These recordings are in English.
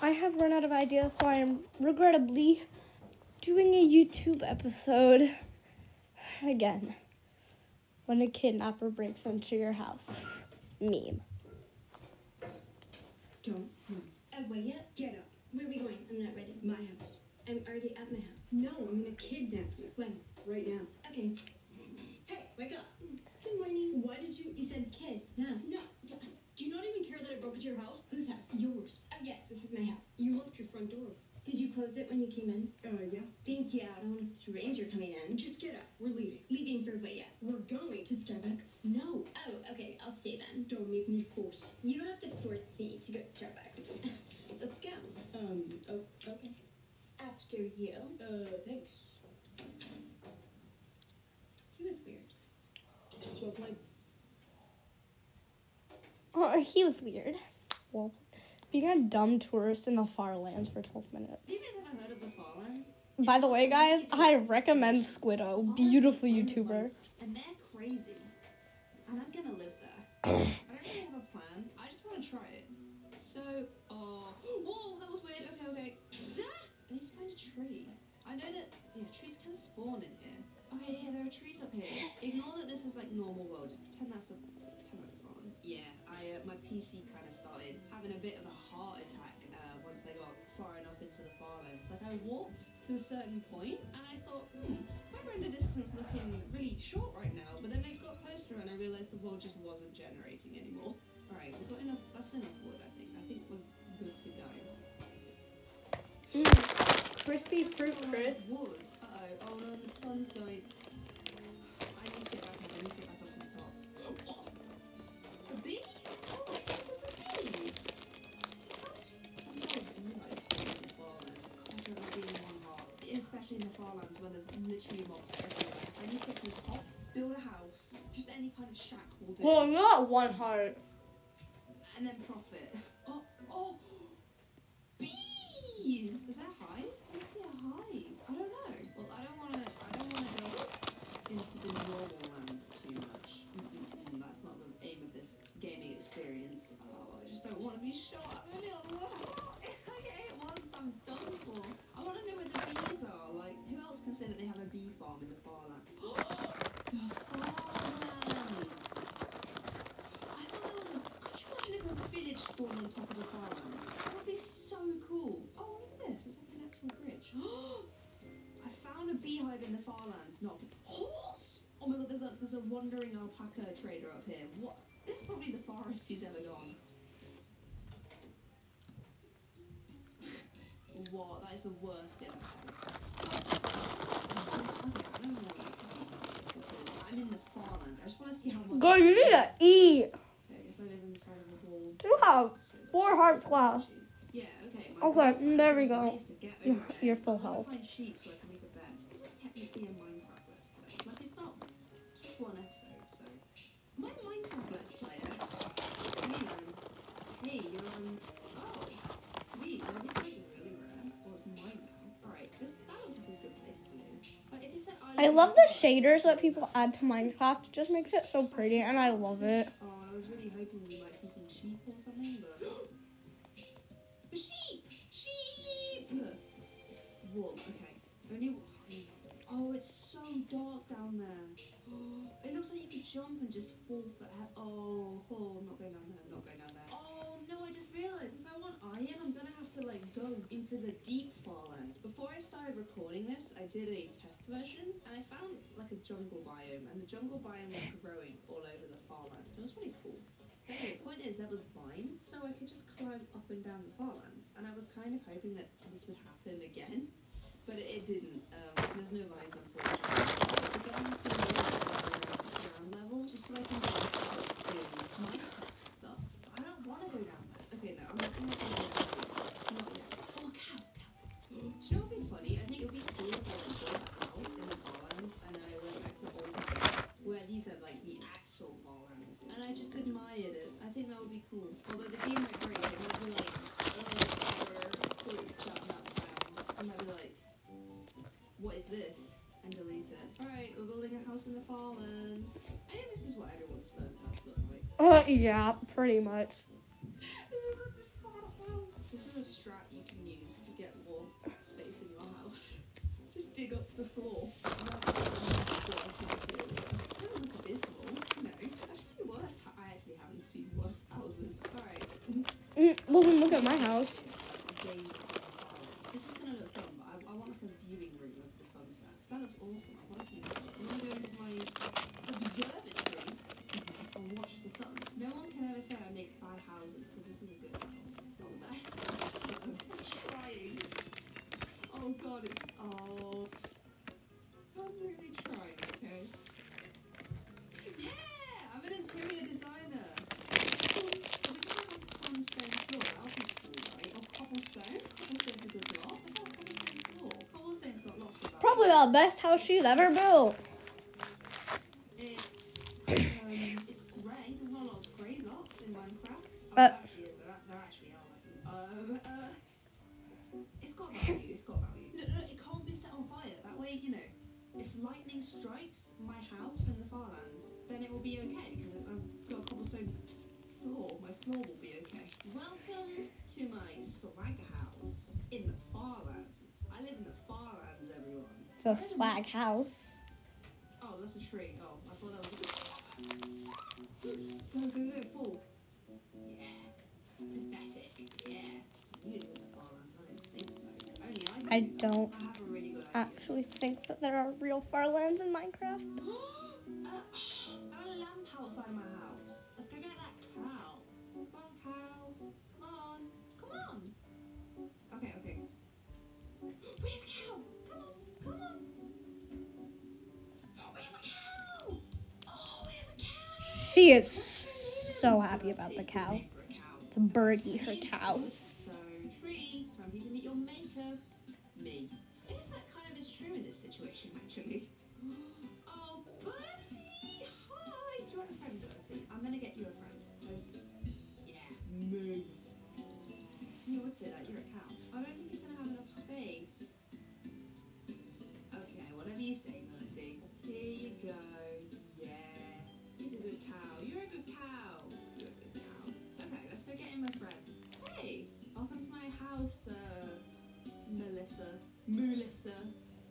I have run out of ideas, so I am regrettably doing a YouTube episode again. When a kidnapper breaks into your house. Meme. Don't move. Wait yet? Get up. Where are we going? I'm not ready. My house. I'm already at my house. No, I'm gonna kidnap you. When? Right now. Okay. Hey, wake up. Good morning. Why did you? You said kid. No. no, Do you not even care that I broke into your house? Whose house? Yours. Yes, this is my house. You left your front door. Did you close it when you came in? Uh, yeah. Thank you. I don't want a stranger coming in. Just get up. We're leaving. Leaving for wait yet? We're going To Starbucks? No. Oh, okay. I'll stay then. Don't make me force. You don't have to force me to go to Starbucks. Let's go. Um. Oh. Okay. After you. Uh. Thanks. He was weird. Well played. Oh, he was weird. Well, being a dumb tourist in the far lands for 12 minutes. You guys ever heard of the Farlands? By the way, guys, I recommend Squiddo. Beautiful YouTuber. And they're crazy. And I'm gonna live there. I don't really have a plan. I just want to try it. So, uh, whoa, that was weird. Okay, okay. Ah! I need to find a tree. I know that, yeah, trees kind of spawn in here. Okay, yeah, there are trees up here. Ignore that this is like normal world. Just pretend that's the, pretend that's the to a certain point and I thought, hmm, my render distance looking really short right now. But then it got closer and I realized the world just wasn't generating anymore. Alright, we've got enough, that's enough wood, I think. I think we're good to go. Crispy fruit Oh, crisp. Wood. Uh-oh. Oh no, the sun's going. Literally mobs everywhere. I need to get the build a house, just any kind of shack will do. Well, not one heart. and then profit. Village spawned on top of the? That would be so cool. Oh, what's this? It's like an actual bridge. I found a beehive in the farlands, not a horse. Oh my god, there's a there's a wandering alpaca trader up here. What? This is probably the farthest he's ever gone. what? That is the worst info. I'm in the farlands. I just want to see how much. Girl, you need to eat. Okay, I guess I live in the side of You have four hearts left. Yeah, okay. Okay, there we go. ways to get over there. You're full health. find sheep so I can make a bed. This is technically a Minecraft let's play. Like it's not just one episode, so my Minecraft let's player. Hey, um, hey, you're oh, sweet. Well, this might be really rare. Well, it's mine now. All right, this that looks like a good place to live. But if you said I love the shaders that people add to Minecraft. It just makes it so pretty, and I love it. Oh, I was really hoping we dark down there. It looks like you could jump and just fall for Oh, oh, I'm not going down there. Not going down there. Oh no! I just realised if I want iron, I'm gonna have to like go into the deep farlands. Before I started recording this, I did a test version and I found like a jungle biome, and the jungle biome was growing all over the farlands. It was really cool. Yeah, pretty much. The best house she's ever built. A swag house. Oh, that's a tree. Oh, I thought that was a Go, go, go, fall. Yeah. Pathetic. Yeah. You didn't live in the farmlands. I didn't think so. Only I I do. don't I really actually think that there are real farlands in Minecraft. uh, I have a lamp outside my house. Is so happy about the cow. It's a birdie, her cow. So, to your maker. Me. I guess that kind of is true in this situation, actually. Oh? I'm gonna get you a friend. Say that, you're Melissa.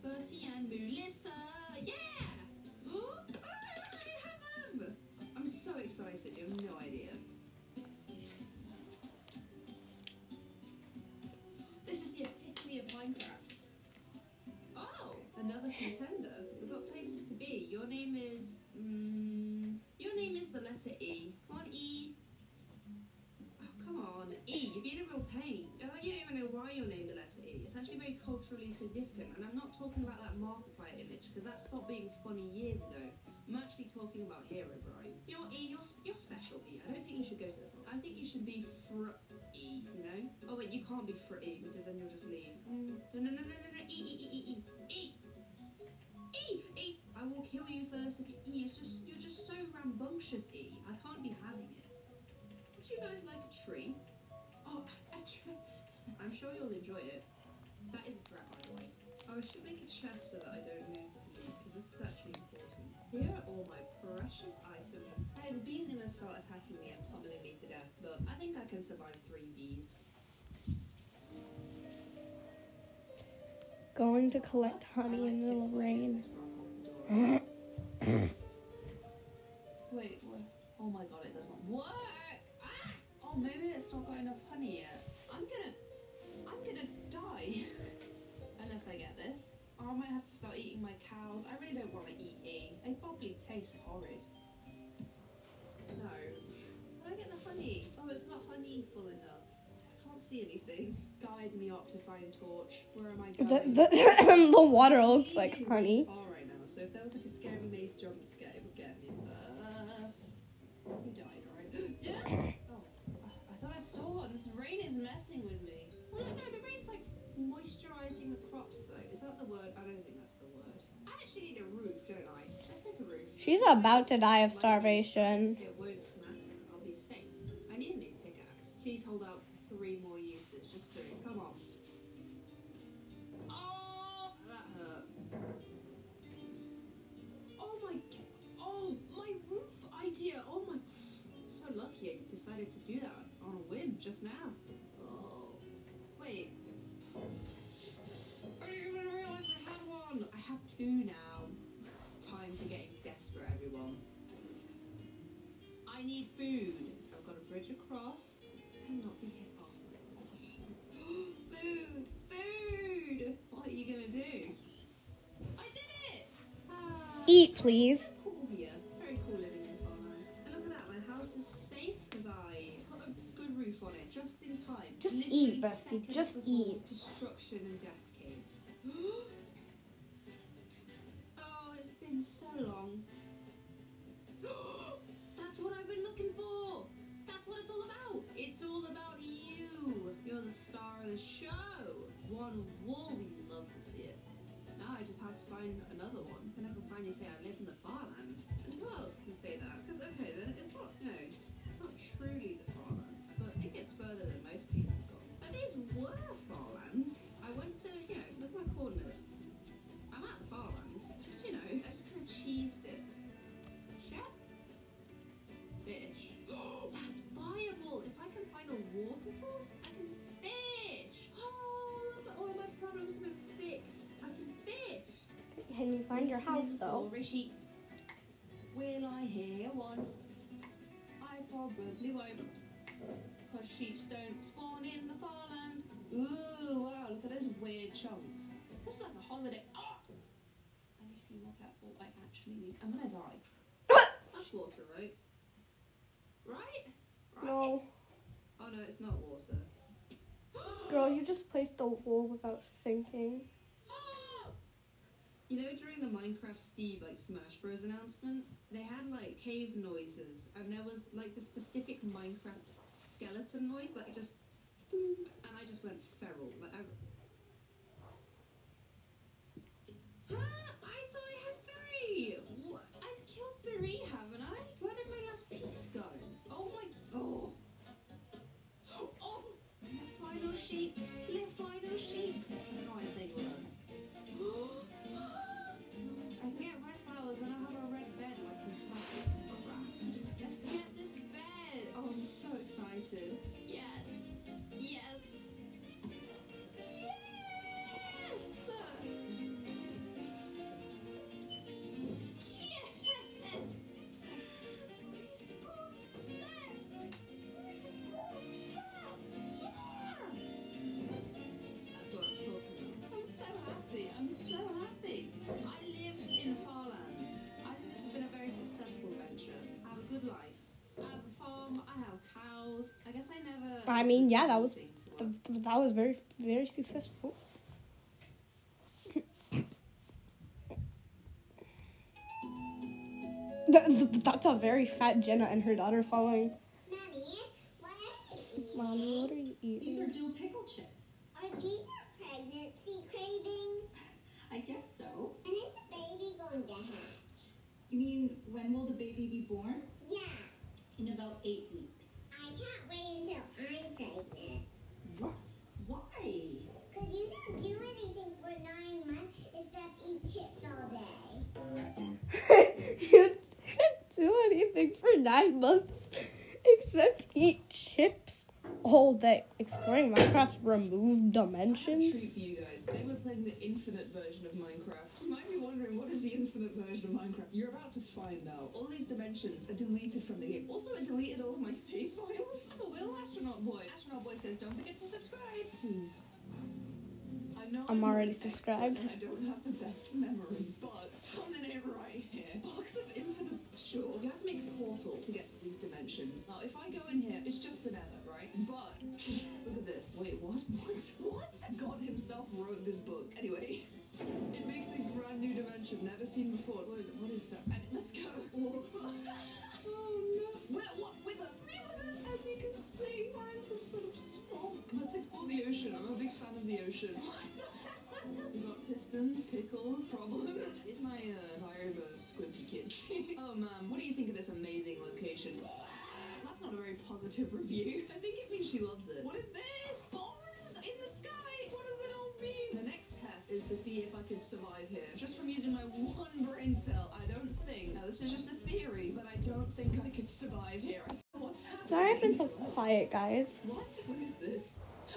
Bertie and Melissa. Yeah! Ooh, I have them! I'm so excited, you have no idea. This is the epitome of Minecraft. Oh, another contender. We've got places to be. Your name is. Mm, your name is the letter E. Come on, E. Oh, come on, E. You're being a real pain. Uh, you don't even know why you're named the letter E. It's actually very culturally significant, and I'm not talking about that Markiplier image because that stopped being funny years ago. I'm actually talking about Hero Brian. You know, what, E, you're you're special, E. I don't think you should go to the. I think you should be fr E. You know? Oh wait, you can't be fr E because then you'll just leave. Mm. No, no, no, no, no, no. E, E, E, E, E, E. E, E. I will kill you first if you E. It's just you're just so rambunctious, E. I can't be having it. Would you guys like a tree? Oh, a tree. I'm sure you'll enjoy it. I should make a chest so that I don't lose this loot because this is actually important. Here are all my precious items. Hey, the bee's are gonna start attacking me and pummeling me to death, but I think I can survive three bees. Going to collect honey in the rain. might have to start eating my cows. I really don't want to eat E. They probably taste horrid. No. How do I get the honey? Oh, it's not honey full enough. I can't see anything. Guide me up to find torch. Where am I The, going? the, the water looks like honey. She's about to die of starvation. On it just in time. Just Literally eat, Bestie, just eat. Destruction and death your house though? Rishi. Will I hear one? I probably won't. Because sheep don't spawn in the farlands. Ooh, wow, look at those weird chunks. This is like a holiday. Oh! I need to be more careful. I actually need. I'm gonna die. That's water, right? Right? Right? No. Oh no, it's not water. Girl, you just placed the wool without thinking. You know, during the Minecraft Steve like Smash Bros announcement, they had like cave noises, and there was like the specific Minecraft skeleton noise, like just, and I just went feral. Like I. I mean, yeah, that was- Th- th- That was very, very successful. Th- th- That's a very fat Jenna and her daughter following. Treat for you guys. Today we're playing the infinite version of Minecraft. You might be wondering what is the infinite version of Minecraft. You're about to find out. All these dimensions are deleted from the game. Also, deleted all of my save files. Oh, Will Astronaut Boy. Astronaut Boy says, don't forget to subscribe, please. I know I'm not already subscribed. I don't have the best memory, but something ain't right here. Box of infinite. Sure, you have to make a portal to get to these dimensions. Now, if I go seen before. What, what is that? And let's go. Oh, no. Where, what? With a three withers, as you can see. We're in some sort of swamp. Let's explore the ocean. I'm a big fan of the ocean. We've got pistons, pickles, problems. It's my uh, vibe uh, squimpy kid. oh man, what do you think of this amazing location? That's not a very positive review. I think it means she loves it. What is this? Bombs in the sky. What does it all mean? The next test is to see if I can survive here. Just my one brain cell, I don't think. Now this is just a theory, but I don't think I could survive here. I don't know What's happening? Sorry I've been so quiet, guys. What? What is this?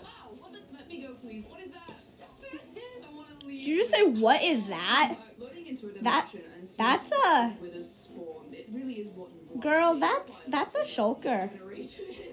Ow! What the? Let me go, please. What is that? Stop it! I want to leave. Did you just say, what is that? Uh, that that's a- with a spawn. It really is what. Girl, That's that's a shulker.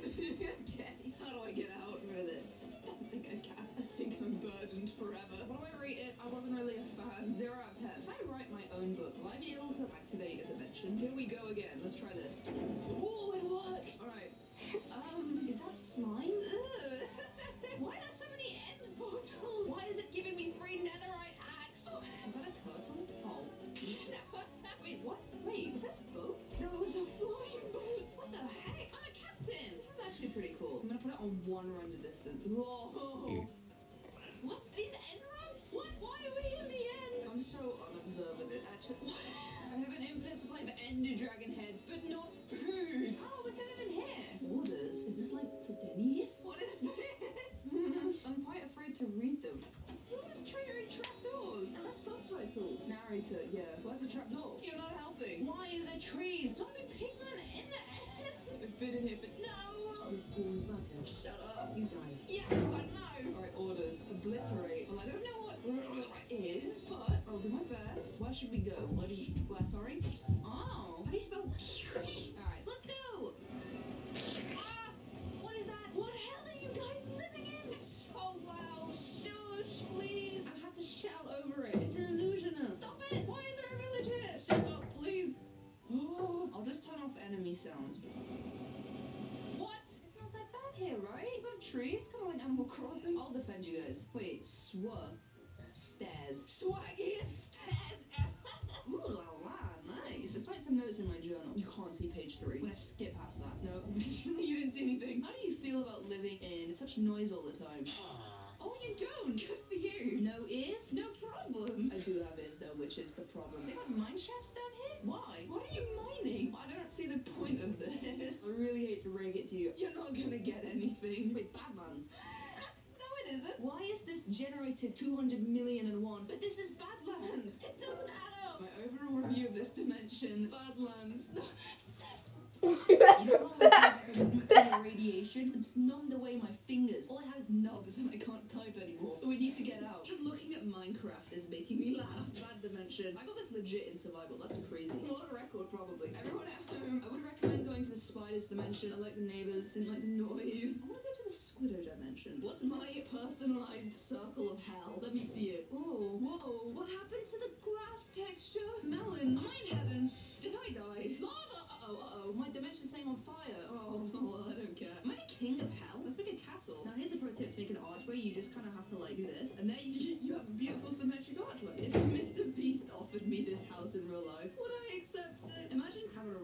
know how I have nuclear radiation? It's numbed away my fingers. All I have is nubs and I can't type anymore. So we need to get out. Just looking at Minecraft is making me laugh. Bad dimension. I got this legit in survival. That's crazy. A lot of record probably. Everyone at home, I would recommend going to the spiders dimension. I like the neighbors, didn't like the noise. The squiddo dimension. What's my personalized circle of hell? Let me see it. Oh, whoa. What happened to the grass texture? Melon, I'm heaven. Did I die? Lava! Uh-oh, uh-oh. My dimension's saying on fire. Oh, well, I don't care. Am I the king of hell? Let's make a castle. Now, here's a pro tip to make an archway. You just kind of have to, like, do this. And there you, you have a beautiful symmetric archway. If Mr. Beast offered me this house in real life, would I accept it? Imagine having a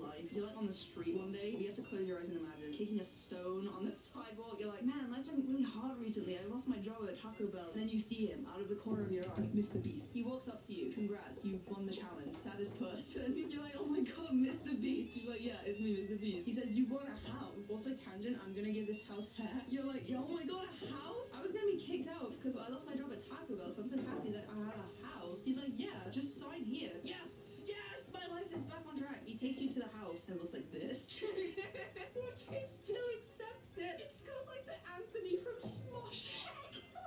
life. You're, like, on the street one day. You have to close your eyes and imagine kicking a stone on the sidewalk. You're like, man, life's been really hard recently. I lost my job at Taco Bell. And then you see him out of the corner of your eye, Mr. Beast. He walks up to you. Congrats, you've won the challenge. Saddest person. You're like, oh my god, Mr. Beast. He's like, yeah, it's me, Mr. Beast. He says, you won a house. Also, tangent, I'm gonna give this house hair. You're like, oh my god, a house? I was gonna be kicked out because I lost my job at Taco Bell, so I'm so happy that to and it looks like this. Would you still accept it? It's got like the Anthony from Smosh.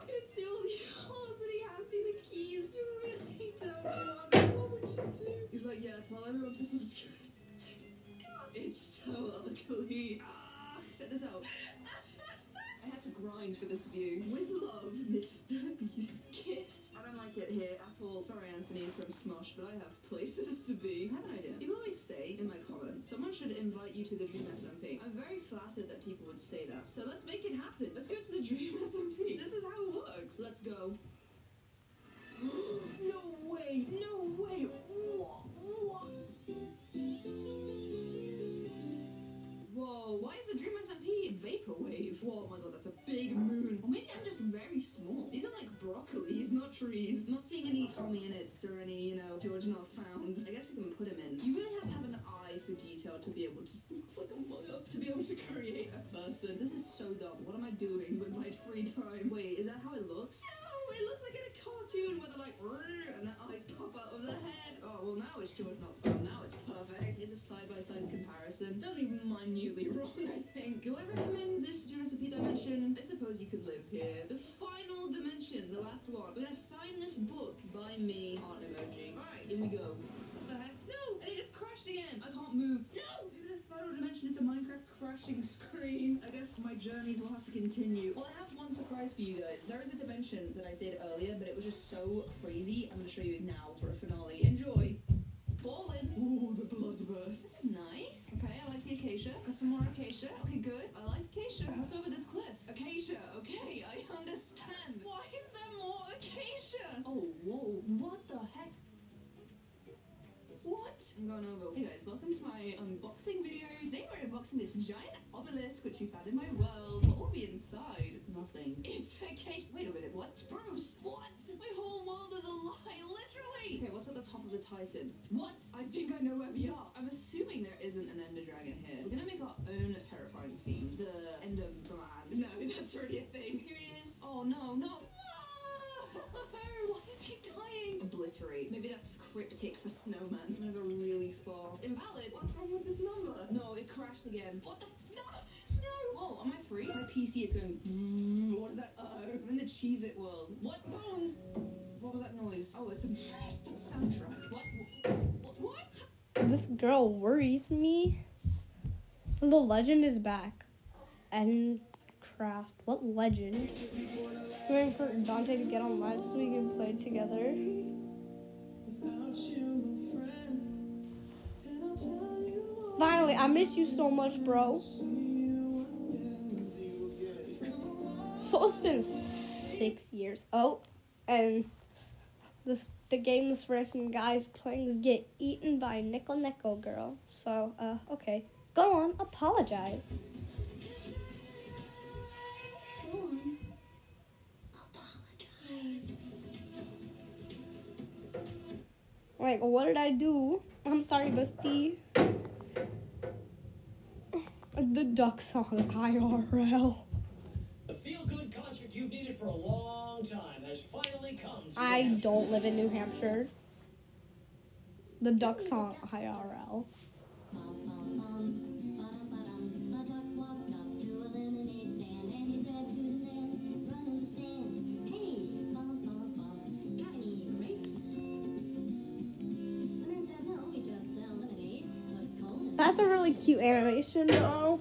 It's all yours and he hands you the keys. You really don't want it. What would you do? He's like, yeah, tell everyone to subscribe. It's so ugly. Ah, check this out. I had to grind for this view. With love, Mr. Beast Kiss. I don't like it here at all. Sorry, Anthony from Smosh, but I have places to be. I have an idea. Say in my comments, someone should invite you to the Dream SMP. I'm very flattered that people would say that. So let's make it happen. Let's go to the Dream SMP. This is how it works. Let's go. no way! No way! Whoa! Why is the Dream SMP vaporwave? Whoa, oh my god, that's a big moon. Or maybe I'm just very small. These are like broccolis, trees. Not seeing any Tommy in it or any, you know, George Not Founds. I guess we can put him in. You really have to have an eye for detail to be able to, looks like a us, to be able to create a person. This is so dumb. What am I doing with my free time? Wait, is that how it looks? No, it looks like in a cartoon where they're like, and their eyes pop out of their head. Oh, well now it's George Not Found. Now it's perfect. Here's a side-by-side comparison. It's only minutely wrong, I think. Do I recommend this Jurassic dimension? I suppose you could live here. The final dimension, the last one. We're gonna this book by me. Heart emoji. Alright, here we go. What the heck? No! And it just crashed again. I can't move. No! Maybe the final dimension is the Minecraft crashing screen. I guess my journeys will have to continue. Well, I have one surprise for you guys. There is a dimension that I did earlier, but it was just so crazy. I'm gonna show you it now for a finale. Enjoy. Ballin'. Ooh, the blood bloodburst. This is nice. Okay, I like the acacia. Got some more acacia. Okay, good. I like acacia. What's over this cliff? Acacia. Okay, I understand. Why is there more Oh, whoa. What the heck? What? I'm going over. Hey guys, welcome to my unboxing video. Today we're unboxing this giant obelisk which we found in my world. What will staircase. Wait a minute, what? Spruce! What? My whole world is a lie, literally! Okay, what's at the top of the Titan? What? I think I know where we are. I'm assuming there isn't an Ender Dragon here. We're gonna make our own terrifying theme. The Enderman. No, that's already a thing. Here he is. Oh no. No! Why is he dying? Obliterate. Maybe that's cryptic for snowman. I'm gonna go really far. Invalid. What's wrong with this number? No, it crashed again. What the? No! No! Oh, am I free? My PC is going. What is that? Oh, I'm in the Cheez It world. What bones? What was that noise? Oh, it's a best soundtrack. What? What? What? This girl worries me. The legend is back. And craft. What legend? Waiting for Dante to get online so we can play together. Finally, I miss you so much, bro. So it's been six years. Oh, and this the game this freaking guy's playing is get eaten by Nickel Nickel girl. So, uh, okay. Go on, apologize. Like, what did I do? I'm sorry, Busty. The duck song IRL. The feel-good concert you've needed for a long time has finally come. to I New don't live in New Hampshire. The duck song IRL. That's a really cute animation. I don't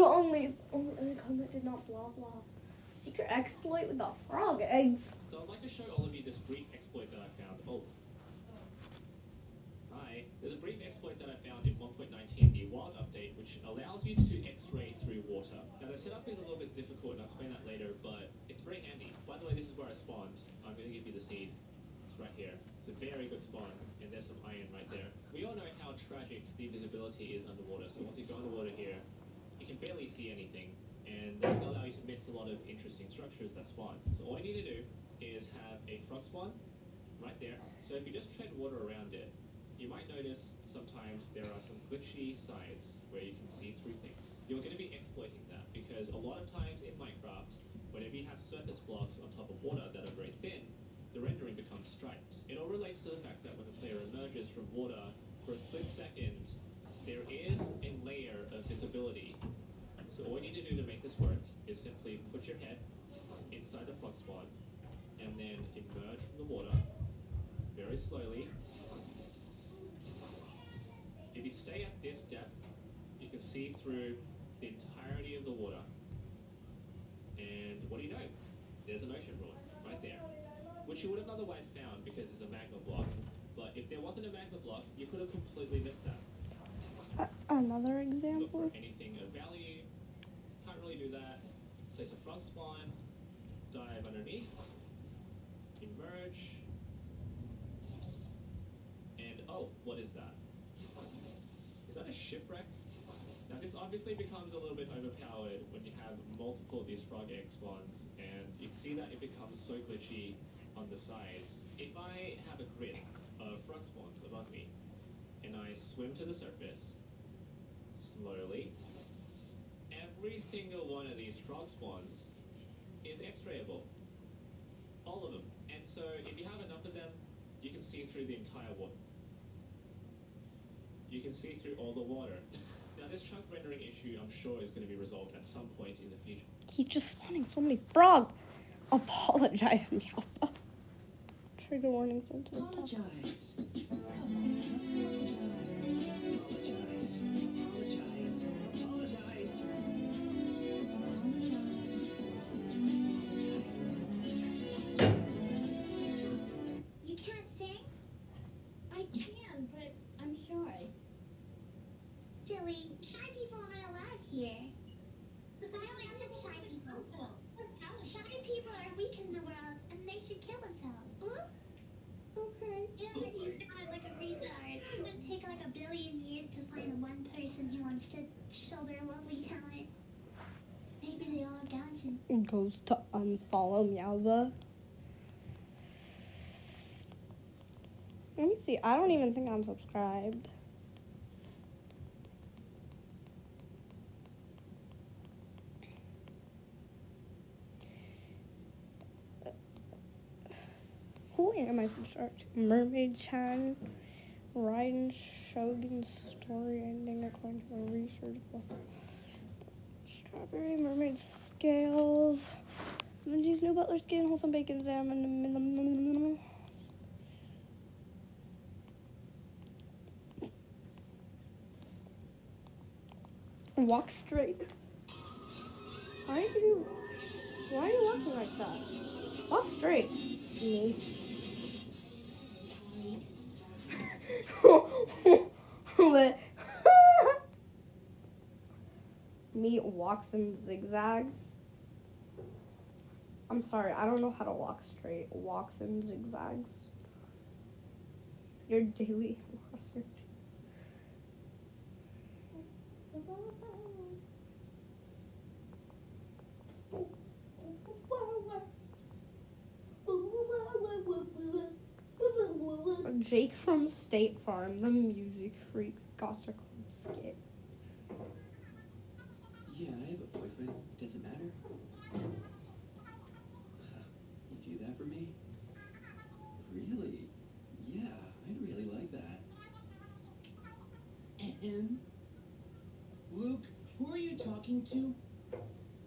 only only that did not blah blah. Secret exploit with the frog eggs. So I'd like to show all of you this brief exploit that I found. Oh. Hi. There's a brief exploit that I found in 1.19, the wild update, which allows you to x-ray through water. Now the setup is a little bit difficult, and I'll explain that later, but it's very handy. By the way, this is where I spawned. I'm going to give you the seed. It's right here. It's a very good spawn, and there's some iron right there. We all know how tragic the visibility is underwater, so once you go underwater here, you can barely see anything, and that can allow you to miss a lot of interesting structures that spawn. So all you need to do is have a frog spawn right there. So if you just tread water around it, you might notice sometimes there are some glitchy sides where you can see through things. You're going to be exploiting that because a lot of times in Minecraft, whenever you have surface blocks on top of water that are very thin, the rendering becomes striped. It all relates to the fact that when the player emerges from water for a split second, there is a layer of visibility. So all you need to do to make this work is simply put your head inside the frog pod and then emerge from the water very slowly. If you stay at this depth, you can see through the entirety of the water. And what do you know? There's an ocean ruin right there, which you would have otherwise found because it's a magma block. But if there wasn't a magma block, you could have completely missed that. Uh, another Look example. for anything of value. Can't really do that. Place a frog spawn. Dive underneath. Emerge. And oh, what is that? Is that a shipwreck? Now this obviously becomes a little bit overpowered when you have multiple of these frog egg spawns, and you can see that it becomes so glitchy on the sides. If I have a grid of frog spawns above me, and I swim to the surface, slowly, every single one of these frog spawns is x-rayable. All of them. And so if you have enough of them, you can see through the entire water. You can see through all the water. Now this chunk rendering issue I'm sure is going to be resolved at some point in the future. He's just spawning so many frogs. Apologize, Meowbahh. Trigger warning sent to the top. Apologize. Come on. Apologize. Goes to unfollow Meowbahh. Let me see. I don't even think I'm subscribed. Who am I subscribed to? Mermaid Chan, Raiden Shogun's story ending according to a research book. Strawberry Mermaid Scales. Mindy's new butler skin, wholesome bacon salmon. Walk straight. Why are you why are you walking like that? Walk straight. Me. What? Me walks in zigzags. I'm sorry, I don't know how to walk straight. Walks in zigzags. Your daily hazard. Jake from State Farm, the music freaks, gotcha club skit. Does it matter? You do that for me? Really? Yeah, I'd really like that. Ahem. Luke, who are you talking to?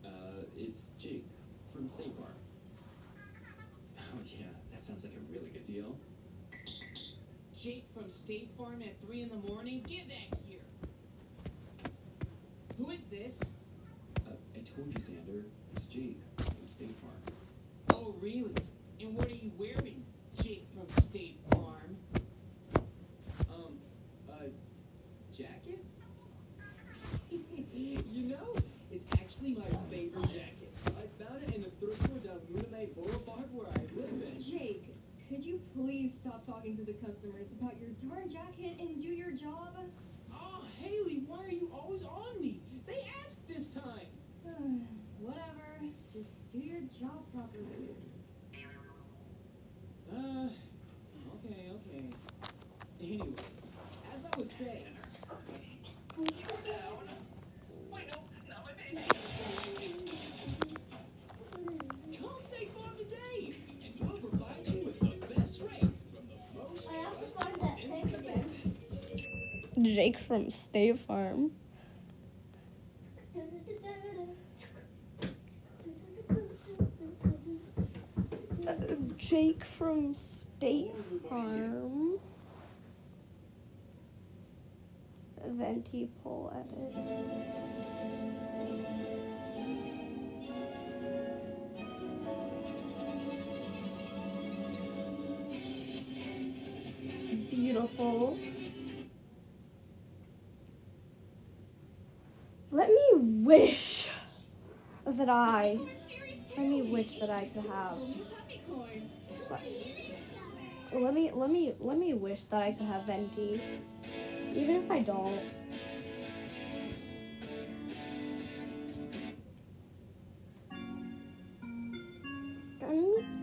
Uh, it's Jake from State Farm. Oh yeah, that sounds like a really good deal. Jake from State Farm at 3 in the morning? Get that here. Who is this? Told you, Xander. It's Jake from State Farm. Oh, really? And what are you wearing, Jake from State Farm? Um, uh, jacket? you know, it's actually my favorite jacket. I found it in the thrift store down Moonlight Boulevard where I live in. Jake, could you please stop talking to the customers about your darn jacket and do your job? Oh, Haley, why are you always on Jake from State Farm. Uh, Jake from State Farm. Venti pull edit. Beautiful. Let me wish that I. Let me wish that I could have. Let me let me let me wish that I could have venti, even if I don't.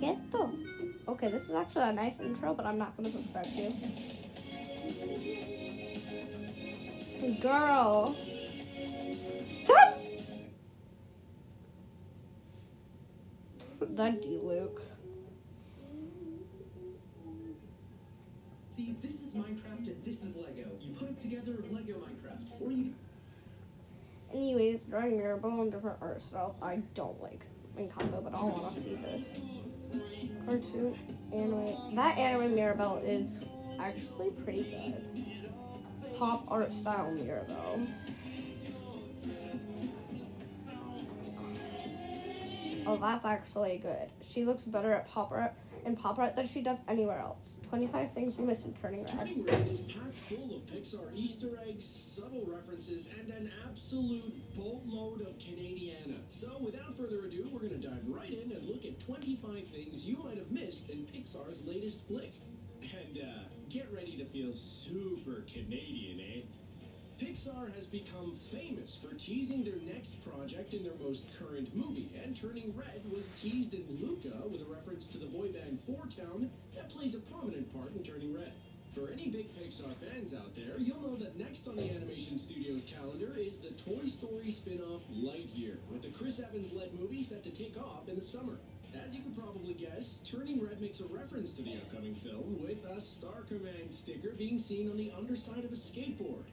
Get the? Okay, this is actually a nice intro, but I'm not gonna subscribe to. Girl, venti, Luke. See, this is Minecraft and this is Lego. You put it together, Lego Minecraft. Or you Anyways, drawing Mirabel in different art styles I don't like in combo, but I want to see this. Cartoon anime. That anime Mirabel is actually pretty good. Pop art style Mirabel. Oh, that's actually good. She looks better at pop art and pop art than she does anywhere else. 25 things you missed in Turning Red. Turning Red is packed full of Pixar Easter eggs, subtle references, and an absolute boatload of Canadiana. So, without further ado, we're going to dive right in and look at 25 things you might have missed in Pixar's latest flick. And, uh, get ready to feel super Canadian, eh? Pixar has become famous for teasing their next project in their most current movie, and Turning Red was teased in Luca with a reference to the boy band Four Town that plays a prominent part in Turning Red. For any big Pixar fans out there, you'll know that next on the animation studio's calendar is the Toy Story spin-off Lightyear, with the Chris Evans-led movie set to take off in the summer. As you can probably guess, Turning Red makes a reference to the upcoming film, with a Star Command sticker being seen on the underside of a skateboard.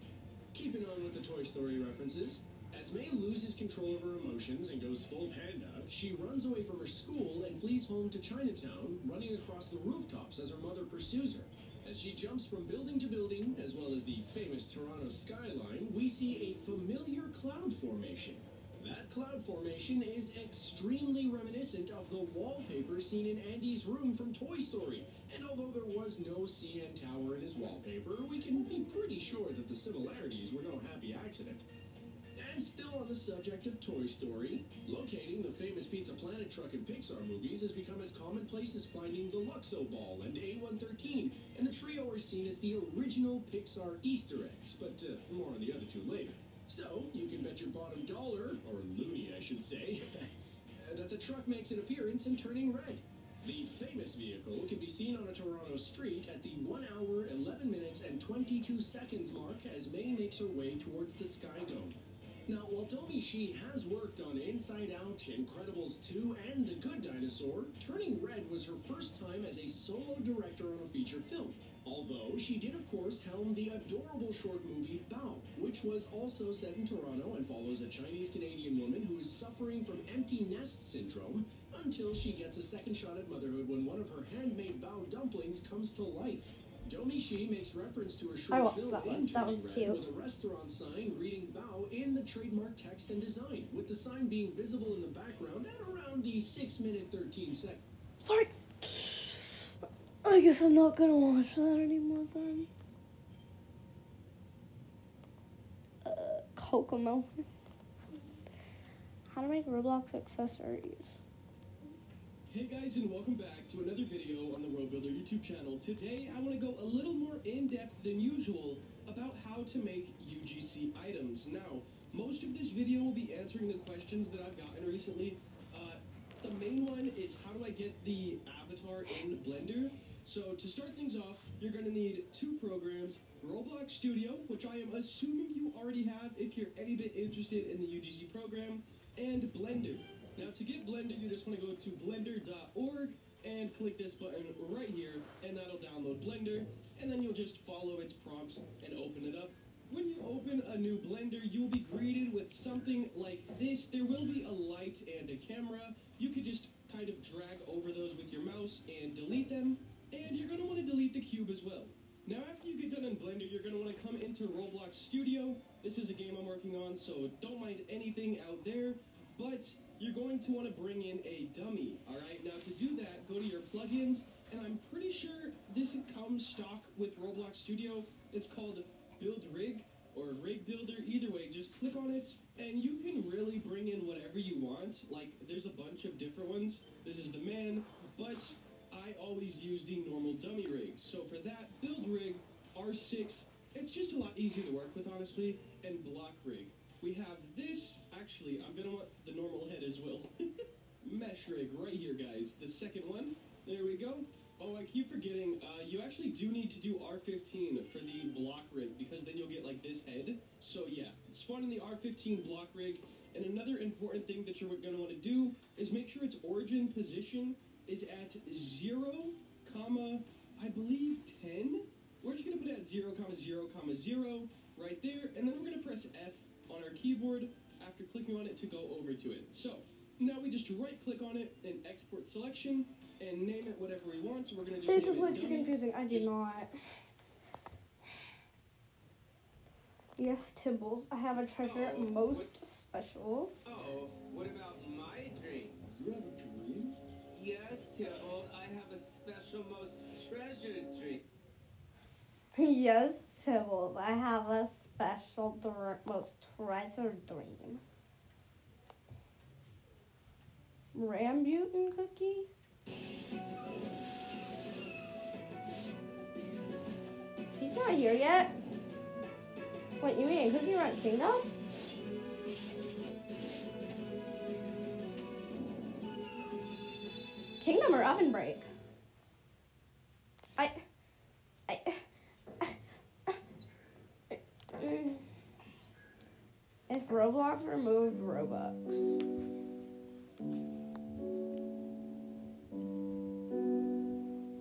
Keeping on with the Toy Story references, as May loses control of her emotions and goes full panda, she runs away from her school and flees home to Chinatown, running across the rooftops as her mother pursues her. As she jumps from building to building, as well as the famous Toronto skyline, we see a familiar cloud formation. That cloud formation is extremely reminiscent of the wallpaper seen in Andy's room from Toy Story. And although there was no CN Tower in his wallpaper, we can be pretty sure that the similarities were no happy accident. And still on the subject of Toy Story, locating the famous Pizza Planet truck in Pixar movies has become as commonplace as finding the Luxo Ball and A113, and the trio are seen as the original Pixar Easter eggs, but uh, more on the other two later. So, you can bet your bottom dollar, or loonie I should say, that the truck makes an appearance in Turning Red. The famous vehicle can be seen on a Toronto street at the 1 hour, 11 minutes, and 22 seconds mark as May makes her way towards the Sky Dome. Now, while Domee Shi has worked on Inside Out, Incredibles 2, and The Good Dinosaur, Turning Red was her first time as a solo director on a feature film. Although she did, of course, helm the adorable short movie Bao, which was also set in Toronto and follows a Chinese Canadian woman who is suffering from empty nest syndrome until she gets a second shot at motherhood when one of her handmade Bao dumplings comes to life. Domee Shi makes reference to her short film that one. in That cute. with a restaurant sign reading Bao in the trademark text and design, with the sign being visible in the background at around the 6 minute 13 second. Sorry. I guess I'm not gonna watch that anymore then. Uh, Kokomo. How to make Roblox accessories. Hey guys and welcome back to another video on the Road Builder YouTube channel. Today I want to go a little more in depth than usual about how to make UGC items. Now, most of this video will be answering the questions that I've gotten recently. Uh, the main one is how do I get the avatar in Blender? So to start things off, you're going to need two programs, Roblox Studio, which I am assuming you already have if you're any bit interested in the UGC program, and Blender. Now to get Blender, you just want to go to blender.org and click this button right here, and that'll download Blender, and then you'll just follow its prompts and open it up. When you open a new Blender, you will be greeted with something like this. There will be a light and a camera. You could just kind of drag over those with your mouse and delete them, and you're going to want to delete the cube as well. Now, after you get done in Blender, you're going to want to come into Roblox Studio. This is a game I'm working on, so don't mind anything out there. But you're going to want to bring in a dummy, all right? Now, to do that, go to your plugins, and I'm pretty sure this comes stock with Roblox Studio. It's called Build Rig or Rig Builder. Either way, just click on it, and you can really bring in whatever you want. Like, there's a bunch of different ones. This is the man, but I always use the normal dummy rig. So for that, Build Rig R6, it's just a lot easier to work with, honestly, and Block Rig. We have this, actually, I'm gonna want the normal head as well. Mesh rig right here, guys. The second one, there we go. Oh, I keep forgetting, uh, you actually do need to do R15 for the block rig because then you'll get like this head. So yeah, spawn in the R15 block rig. And another important thing that you're gonna wanna do is make sure its origin position is at zero, comma, I believe 10. We're just gonna put it at zero, comma, zero, comma, zero right there. And then we're gonna press F on our keyboard after clicking on it to go over to it. So now we just right click on it and export selection and name it whatever we want. So we're gonna just This is too confusing. I do not. Yes, Tibbles. I have a treasure Oh, most special. Oh, what about special, most treasured dream. Yes, Tibbles. I have a special most treasure dream. Rambutan cookie? She's not here yet. What, you mean Cookie Run Kingdom? Kingdom or Oven Break? I. I. If Roblox removed Robux.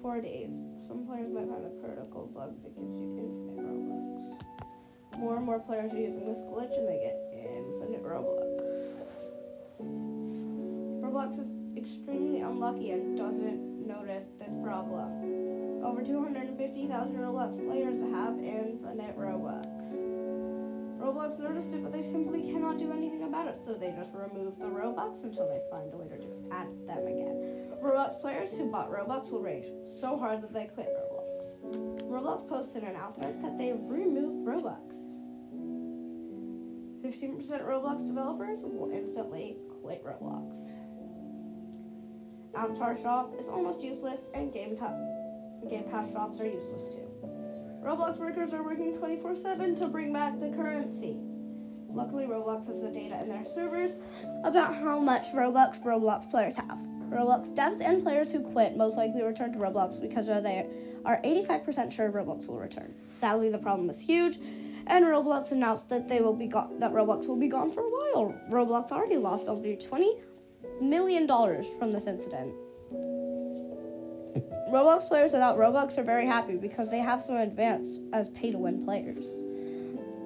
Four days. Some players might find a critical bug that gives you infinite Robux. More and more players are using this glitch and they get infinite Robux. Roblox is extremely unlucky and doesn't notice this problem. Over 250,000 Roblox players have infinite Robux. Roblox noticed it, but they simply cannot do anything about it, so they just remove the Robux until they find a way to add them again. Roblox players who bought Robux will rage so hard that they quit Roblox. Roblox posted an announcement that they removed Robux. 15% Roblox developers will instantly quit Roblox. Avatar Shop is almost useless, and Game, Ta- Game Pass shops are useless too. Roblox workers are working 24 7 to bring back the currency. Luckily, Roblox has the data in their servers about how much Robux Roblox players have. Roblox devs and players who quit most likely return to Roblox because they are 85% sure Roblox will return. Sadly, the problem is huge, and Roblox announced that they will be go- that Roblox will be gone for a while. Roblox already lost over 20 million dollars from this incident. Roblox players without Robux are very happy because they have some advance as pay to win players.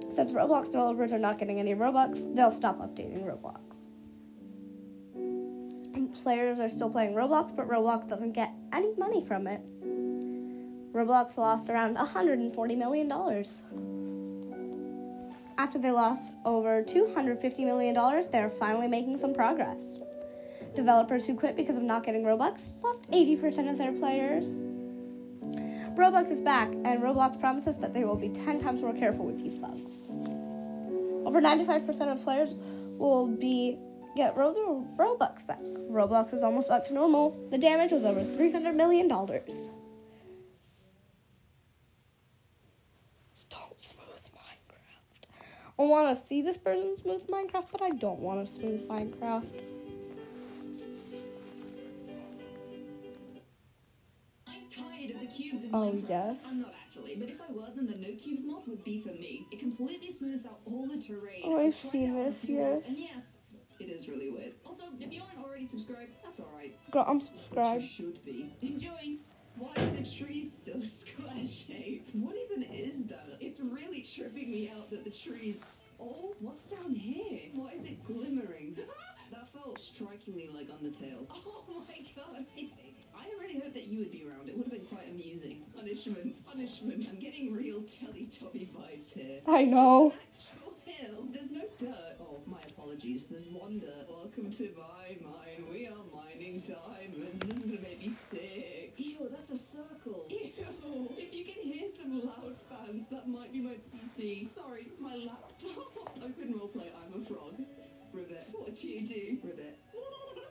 Since Roblox developers are not getting any Robux, they'll stop updating Roblox. And players are still playing Roblox, but Roblox doesn't get any money from it. Roblox lost around $140 million. After they lost over $250 million, they're finally making some progress. Developers who quit because of not getting Robux lost 80% of their players. Roblox is back, and Roblox promises that they will be 10 times more careful with these bugs. Over 95% of players will be get Ro- Robux back. Roblox is almost back to normal. The damage was over $300 million. Don't smooth Minecraft. I want to see this person smooth Minecraft, but I don't want to smooth Minecraft. Oh, yes. I'm not actually, but if I was, then the no cubes mod would be for me. It completely smooths out all the terrain. Oh, I've seen it out on a this, yes. And yes, it is really weird. Also, if you aren't already subscribed, that's alright. Girl, I'm subscribed. you should be. Enjoy. Why are the trees so square shaped? What even is that? It's really tripping me out that the trees. Oh, what's down here? Why is it glimmering? that felt strikingly like Undertale. Oh my god. I really hope that you would be around. It would have been quite amusing. Punishment, punishment. I'm getting real Teletubby vibes here. I know. Actual hill. There's no dirt. Oh, my apologies. There's one dirt. Welcome to my mine. We are mining diamonds. This is gonna make me sick. Ew, that's a circle. Ew. If you can hear some loud fans, that might be my PC. Sorry, my laptop. I couldn't roleplay I'm a frog. Ribbit. What do you do? Ribbit.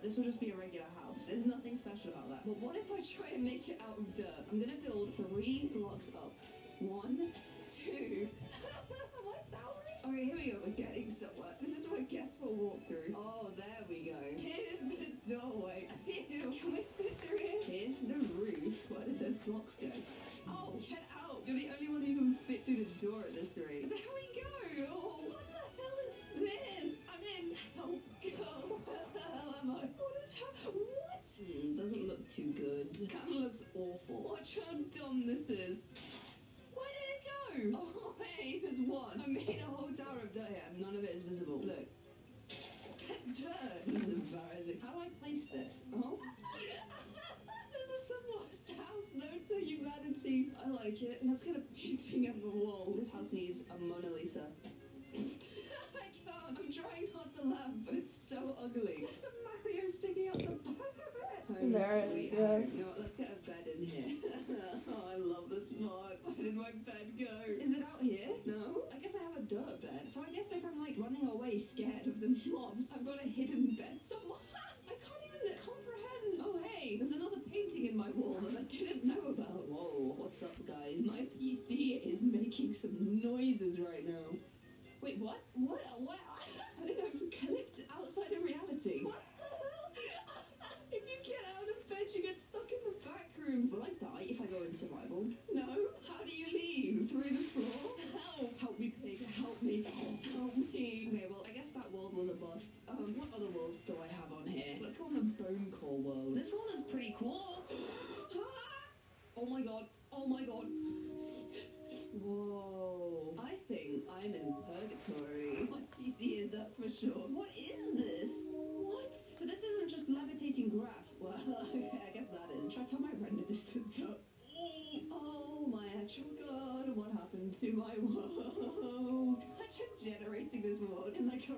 This will just be a regular house. There's nothing special about that. But what if I try and make it out of dirt? I'm gonna build three blocks up. One, two. What's happening? Alright, here we go. We're getting somewhere. This is what guess will walk through. Oh, there we go. Here's the doorway. Ew. Can we fit through here? Here's the roof. Where did those blocks go? Oh, get out. You're the only one who can fit through the door at this rate. There we go. Oh, what the hell is this? I'm in. Oh, God. Where the hell am I? What is ha- What? Hmm, doesn't look too good. Of looks awful. Watch how dumb this is. Where did it go? Oh, hey, there's one. I made a whole tower of dirt here, and none of it is visible. Look. There's dirt. This is embarrassing. How do I place this? Oh. this is the worst house known to humanity. I like it. Let's get a painting on the wall. This house needs a Mona Lisa. I can't. I'm trying not to laugh, but it's so ugly. There's a Mario sticking out the back. There it is, sweet. yes. Okay, you know what, let's get a bed in here. oh, I love this mod. Where did my bed go? Is it out here? No. I guess I have a dirt bed. So I guess if I'm like running away scared of the mobs, I've got a hidden bed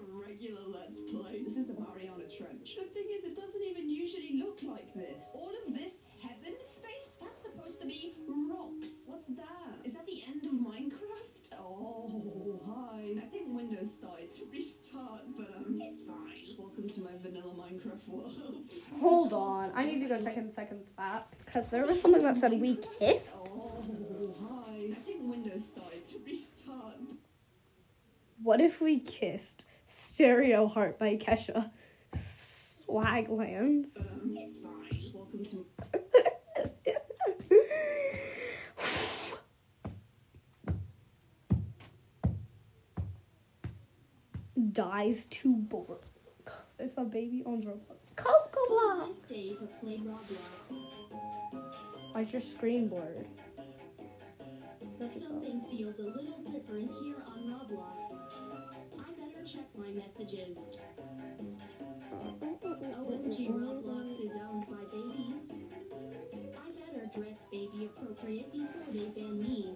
regular Let's Play. This is the Mariana Trench. The thing is, it doesn't even usually look like this. All of this heaven space, that's supposed to be rocks. What's that? Is that the end of Minecraft? Oh, hi. I think Windows started to restart, but um, it's fine. Welcome to my vanilla Minecraft world. Hold on. I need to go check in second spot because there was something that said we kissed. Oh, hi. I think Windows started to restart. What if we kissed? Stereo Heart by Kesha. Swaglands. Dies to born. If a baby owns Roblox. Coco Block! Why's your screen blurred? Something feels a little different here on Roblox. Check my messages. OMG Roblox is owned by babies. I better dress baby appropriate before they ban me.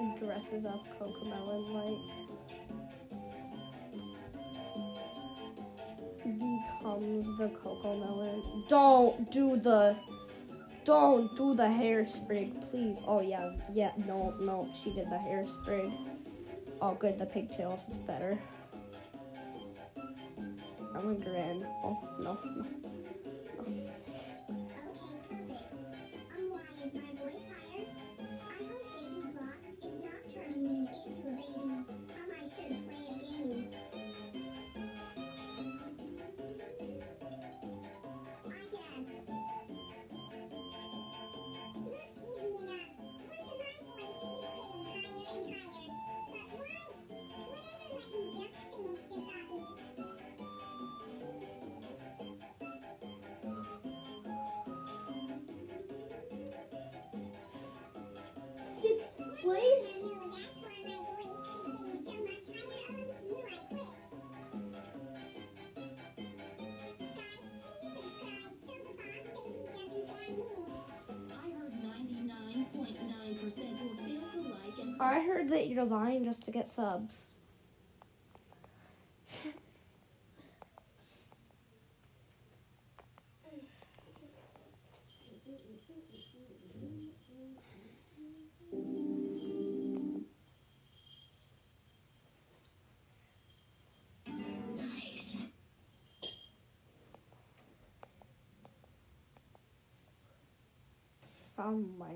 And dresses up Cocomelon like. Becomes the Cocomelon. Don't do the. Don't do the hairspray, please. Oh yeah, yeah. No, no. She did the hairspray. Oh good, the pigtails is better. I'm a grin. Oh no, no. And I heard that you're lying just to get subs.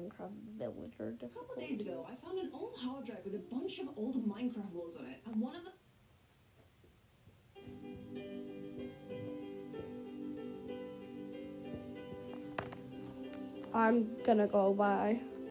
Minecraft villager A couple days ago, I found an old hard drive with a bunch of old Minecraft worlds on it, and one of the I'm gonna go by.